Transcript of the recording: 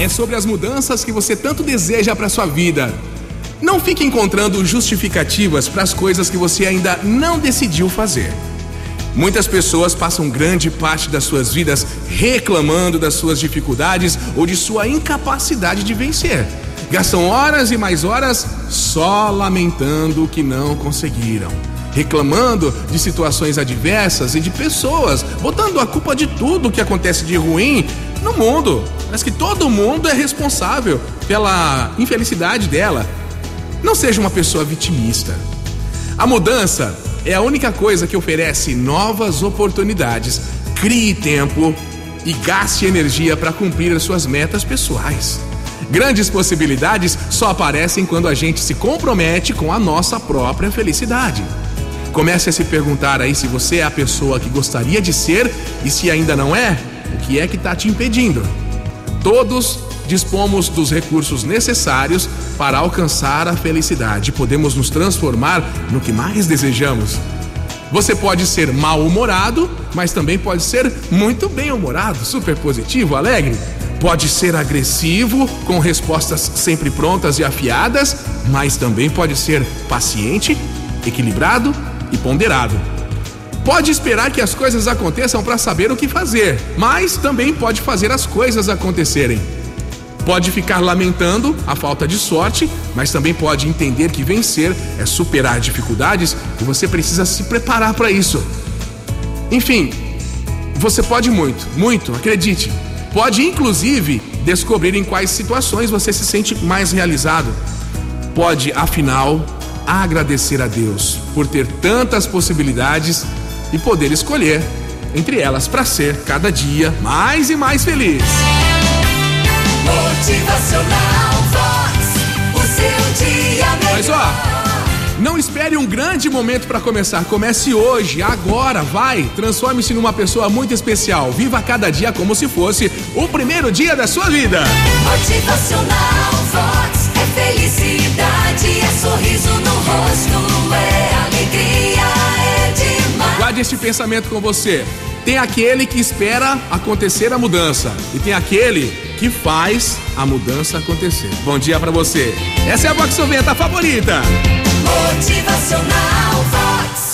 É sobre as mudanças que você tanto deseja para sua vida. Não fique encontrando justificativas para as coisas que você ainda não decidiu fazer. Muitas pessoas passam grande parte das suas vidas reclamando das suas dificuldades ou de sua incapacidade de vencer. Gastam horas e mais horas só lamentando o que não conseguiram, reclamando de situações adversas e de pessoas, botando a culpa de tudo que acontece de ruim no mundo. Parece que todo mundo é responsável pela infelicidade dela. Não seja uma pessoa vitimista. A mudança é a única coisa que oferece novas oportunidades. Crie tempo e gaste energia para cumprir as suas metas pessoais. Grandes possibilidades só aparecem quando a gente se compromete com a nossa própria felicidade. Comece a se perguntar aí se você é a pessoa que gostaria de ser e se ainda não é, o que é que está te impedindo? Todos dispomos dos recursos necessários para alcançar a felicidade. Podemos nos transformar no que mais desejamos. Você pode ser mal-humorado, mas também pode ser muito bem-humorado, super positivo, alegre. Pode ser agressivo, com respostas sempre prontas e afiadas, mas também pode ser paciente, equilibrado e ponderado. Pode esperar que as coisas aconteçam para saber o que fazer, mas também pode fazer as coisas acontecerem. Pode ficar lamentando a falta de sorte, mas também pode entender que vencer é superar dificuldades e você precisa se preparar para isso. Enfim, você pode muito, muito, acredite. Pode inclusive descobrir em quais situações você se sente mais realizado. Pode, afinal, agradecer a Deus por ter tantas possibilidades e poder escolher entre elas para ser cada dia mais e mais feliz. Motivacional Vox. O seu dia melhor. Mas ó, não espere um grande momento para começar. Comece hoje, agora, vai. Transforme-se numa pessoa muito especial. Viva cada dia como se fosse o primeiro dia da sua vida. Motivacional Vox. Demais. Guarde este pensamento com você. Tem aquele que espera acontecer a mudança e tem aquele que faz a mudança acontecer. Bom dia para você. Essa é a Vox 90 favorita. Motivacional.